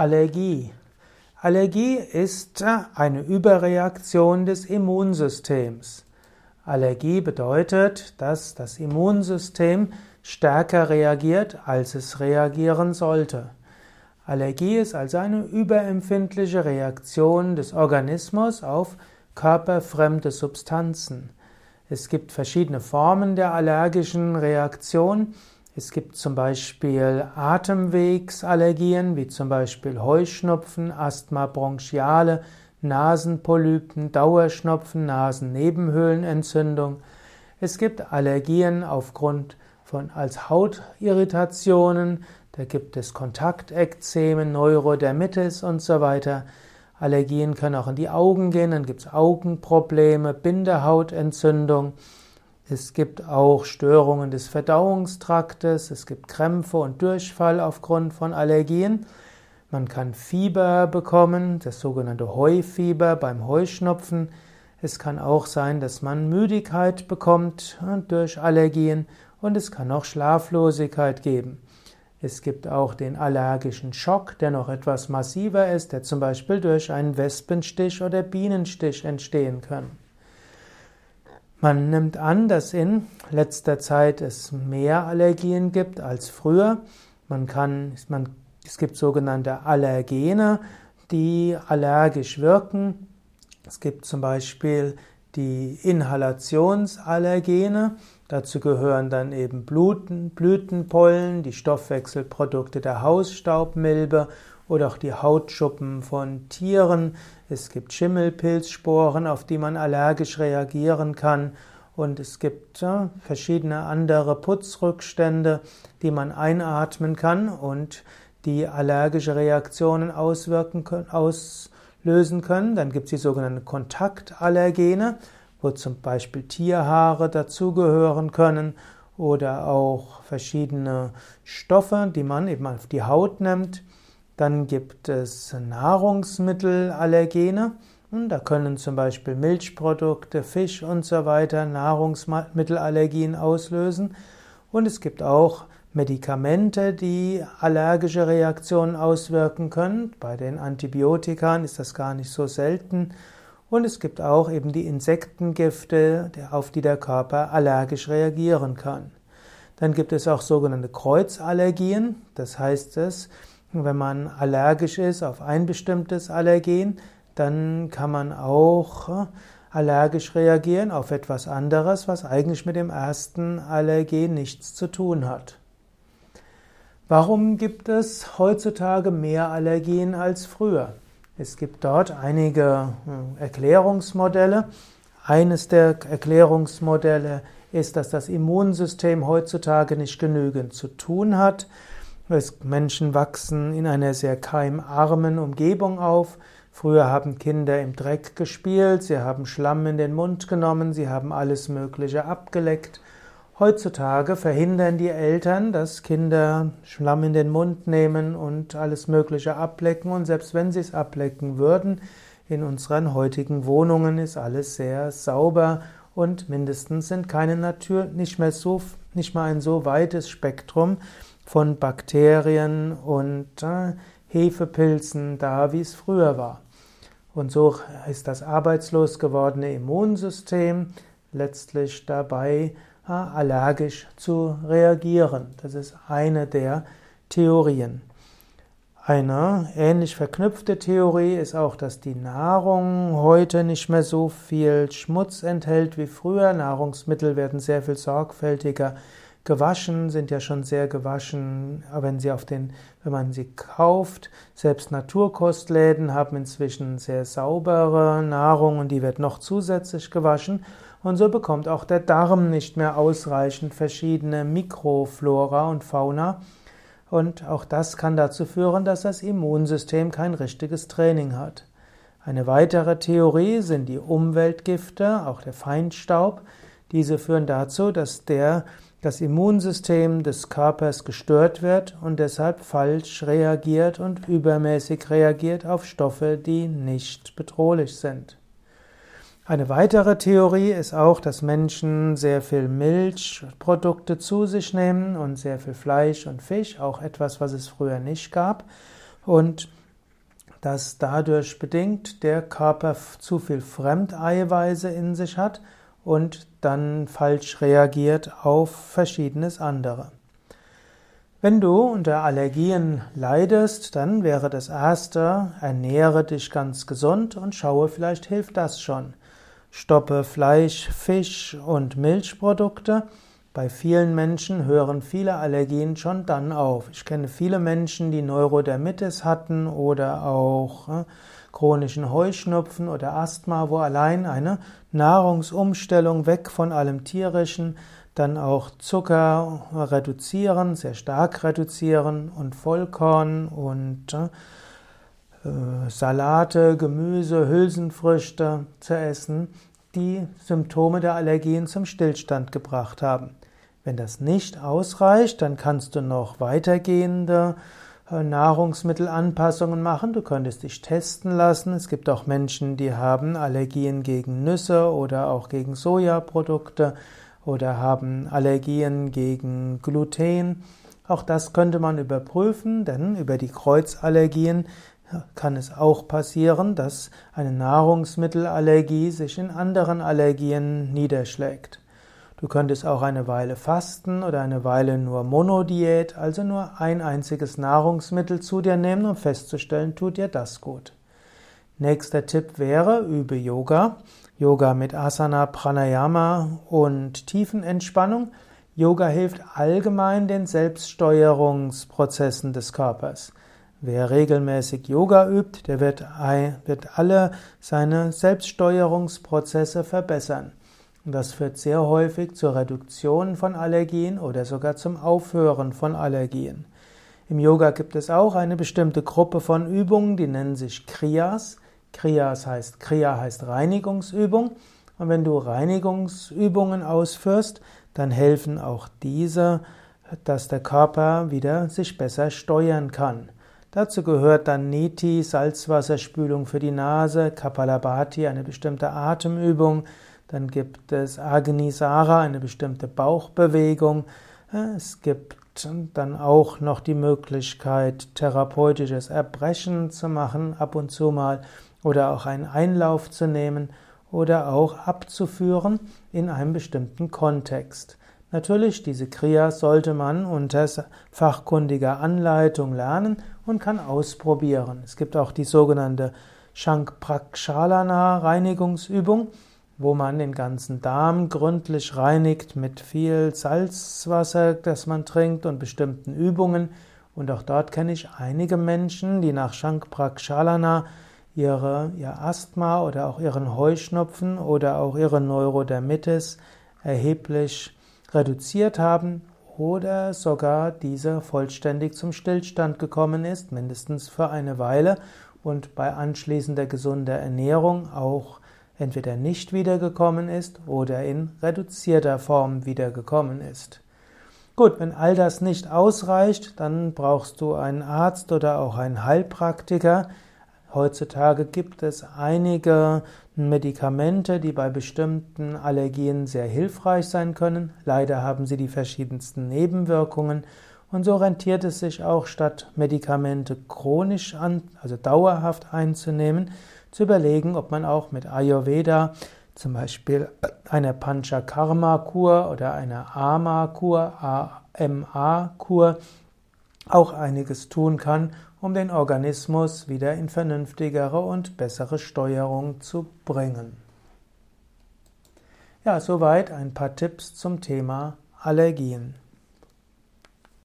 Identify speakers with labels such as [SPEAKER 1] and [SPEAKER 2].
[SPEAKER 1] Allergie. Allergie ist eine Überreaktion des Immunsystems. Allergie bedeutet, dass das Immunsystem stärker reagiert, als es reagieren sollte. Allergie ist also eine überempfindliche Reaktion des Organismus auf körperfremde Substanzen. Es gibt verschiedene Formen der allergischen Reaktion. Es gibt zum Beispiel Atemwegsallergien, wie zum Beispiel Heuschnupfen, Asthma bronchiale, Nasenpolypen, Dauerschnupfen, Nasennebenhöhlenentzündung. Es gibt Allergien aufgrund von als Hautirritationen, da gibt es Kontaktekzemen, Neurodermitis und so weiter. Allergien können auch in die Augen gehen, dann gibt es Augenprobleme, Bindehautentzündung. Es gibt auch Störungen des Verdauungstraktes, es gibt Krämpfe und Durchfall aufgrund von Allergien. Man kann Fieber bekommen, das sogenannte Heufieber beim Heuschnupfen. Es kann auch sein, dass man Müdigkeit bekommt äh, durch Allergien und es kann auch Schlaflosigkeit geben. Es gibt auch den allergischen Schock, der noch etwas massiver ist, der zum Beispiel durch einen Wespenstich oder Bienenstich entstehen kann. Man nimmt an, dass in letzter Zeit es mehr Allergien gibt als früher. Man kann, man, es gibt sogenannte Allergene, die allergisch wirken. Es gibt zum Beispiel die Inhalationsallergene. Dazu gehören dann eben Blüten, Blütenpollen, die Stoffwechselprodukte der Hausstaubmilbe oder auch die Hautschuppen von Tieren. Es gibt Schimmelpilzsporen, auf die man allergisch reagieren kann. Und es gibt verschiedene andere Putzrückstände, die man einatmen kann und die allergische Reaktionen auswirken können, auslösen können. Dann gibt es die sogenannten Kontaktallergene, wo zum Beispiel Tierhaare dazugehören können oder auch verschiedene Stoffe, die man eben auf die Haut nimmt. Dann gibt es Nahrungsmittelallergene. Und da können zum Beispiel Milchprodukte, Fisch und so weiter Nahrungsmittelallergien auslösen. Und es gibt auch Medikamente, die allergische Reaktionen auswirken können. Bei den Antibiotika ist das gar nicht so selten. Und es gibt auch eben die Insektengifte, auf die der Körper allergisch reagieren kann. Dann gibt es auch sogenannte Kreuzallergien. Das heißt es, wenn man allergisch ist auf ein bestimmtes Allergen, dann kann man auch äh, allergisch reagieren auf etwas anderes, was eigentlich mit dem ersten Allergen nichts zu tun hat. Warum gibt es heutzutage mehr Allergien als früher? Es gibt dort einige äh, Erklärungsmodelle. Eines der Erklärungsmodelle ist, dass das Immunsystem heutzutage nicht genügend zu tun hat. Menschen wachsen in einer sehr keimarmen Umgebung auf. Früher haben Kinder im Dreck gespielt, sie haben Schlamm in den Mund genommen, sie haben alles Mögliche abgeleckt. Heutzutage verhindern die Eltern, dass Kinder Schlamm in den Mund nehmen und alles Mögliche ablecken. Und selbst wenn sie es ablecken würden, in unseren heutigen Wohnungen ist alles sehr sauber und mindestens sind keine Natur, nicht mehr so, nicht mal ein so weites Spektrum von Bakterien und äh, Hefepilzen da, wie es früher war. Und so ist das arbeitslos gewordene Immunsystem letztlich dabei, allergisch zu reagieren. Das ist eine der Theorien. Eine ähnlich verknüpfte Theorie ist auch, dass die Nahrung heute nicht mehr so viel Schmutz enthält wie früher. Nahrungsmittel werden sehr viel sorgfältiger gewaschen, sind ja schon sehr gewaschen, wenn sie auf den, wenn man sie kauft. Selbst Naturkostläden haben inzwischen sehr saubere Nahrung und die wird noch zusätzlich gewaschen. Und so bekommt auch der Darm nicht mehr ausreichend verschiedene Mikroflora und Fauna. Und auch das kann dazu führen, dass das Immunsystem kein richtiges Training hat. Eine weitere Theorie sind die Umweltgifte, auch der Feinstaub. Diese führen dazu, dass der das Immunsystem des Körpers gestört wird und deshalb falsch reagiert und übermäßig reagiert auf Stoffe, die nicht bedrohlich sind. Eine weitere Theorie ist auch, dass Menschen sehr viel Milchprodukte zu sich nehmen und sehr viel Fleisch und Fisch, auch etwas, was es früher nicht gab. Und dass dadurch bedingt der Körper zu viel Fremdeiweiße in sich hat und dann falsch reagiert auf verschiedenes andere. Wenn du unter Allergien leidest, dann wäre das erste, ernähre dich ganz gesund und schaue, vielleicht hilft das schon. Stoppe Fleisch, Fisch und Milchprodukte. Bei vielen Menschen hören viele Allergien schon dann auf. Ich kenne viele Menschen, die Neurodermitis hatten oder auch äh, chronischen Heuschnupfen oder Asthma, wo allein eine Nahrungsumstellung weg von allem tierischen dann auch Zucker reduzieren, sehr stark reduzieren und Vollkorn und äh, Salate, Gemüse, Hülsenfrüchte zu essen, die Symptome der Allergien zum Stillstand gebracht haben. Wenn das nicht ausreicht, dann kannst du noch weitergehende äh, Nahrungsmittelanpassungen machen. Du könntest dich testen lassen. Es gibt auch Menschen, die haben Allergien gegen Nüsse oder auch gegen Sojaprodukte oder haben Allergien gegen Gluten. Auch das könnte man überprüfen, denn über die Kreuzallergien kann es auch passieren, dass eine Nahrungsmittelallergie sich in anderen Allergien niederschlägt. Du könntest auch eine Weile fasten oder eine Weile nur Monodiät, also nur ein einziges Nahrungsmittel zu dir nehmen, um festzustellen, tut dir das gut. Nächster Tipp wäre, übe Yoga. Yoga mit Asana, Pranayama und Tiefenentspannung. Yoga hilft allgemein den Selbststeuerungsprozessen des Körpers. Wer regelmäßig Yoga übt, der wird, wird alle seine Selbststeuerungsprozesse verbessern. Und das führt sehr häufig zur Reduktion von Allergien oder sogar zum Aufhören von Allergien. Im Yoga gibt es auch eine bestimmte Gruppe von Übungen, die nennen sich Kriyas. Kriyas heißt, Kriya heißt Reinigungsübung. Und wenn du Reinigungsübungen ausführst, dann helfen auch diese, dass der Körper wieder sich besser steuern kann. Dazu gehört dann Niti, Salzwasserspülung für die Nase, Kapalabhati, eine bestimmte Atemübung. Dann gibt es Agnisara, eine bestimmte Bauchbewegung. Es gibt dann auch noch die Möglichkeit, therapeutisches Erbrechen zu machen, ab und zu mal oder auch einen Einlauf zu nehmen oder auch abzuführen in einem bestimmten Kontext. Natürlich, diese Kriya sollte man unter fachkundiger Anleitung lernen und kann ausprobieren. Es gibt auch die sogenannte Shankprakshalana Reinigungsübung, wo man den ganzen Darm gründlich reinigt mit viel Salzwasser, das man trinkt und bestimmten Übungen. Und auch dort kenne ich einige Menschen, die nach Shankprakshalana ihre, ihr Asthma oder auch ihren Heuschnupfen oder auch ihre Neurodermitis erheblich reduziert haben oder sogar diese vollständig zum Stillstand gekommen ist, mindestens für eine Weile und bei anschließender gesunder Ernährung auch entweder nicht wiedergekommen ist oder in reduzierter Form wiedergekommen ist. Gut, wenn all das nicht ausreicht, dann brauchst du einen Arzt oder auch einen Heilpraktiker, Heutzutage gibt es einige Medikamente, die bei bestimmten Allergien sehr hilfreich sein können. Leider haben sie die verschiedensten Nebenwirkungen und so rentiert es sich auch, statt Medikamente chronisch an, also dauerhaft einzunehmen, zu überlegen, ob man auch mit Ayurveda, zum Beispiel einer Panchakarma-Kur oder einer Ama-Kur, AMA-Kur, auch einiges tun kann, um den Organismus wieder in vernünftigere und bessere Steuerung zu bringen. Ja, soweit ein paar Tipps zum Thema Allergien.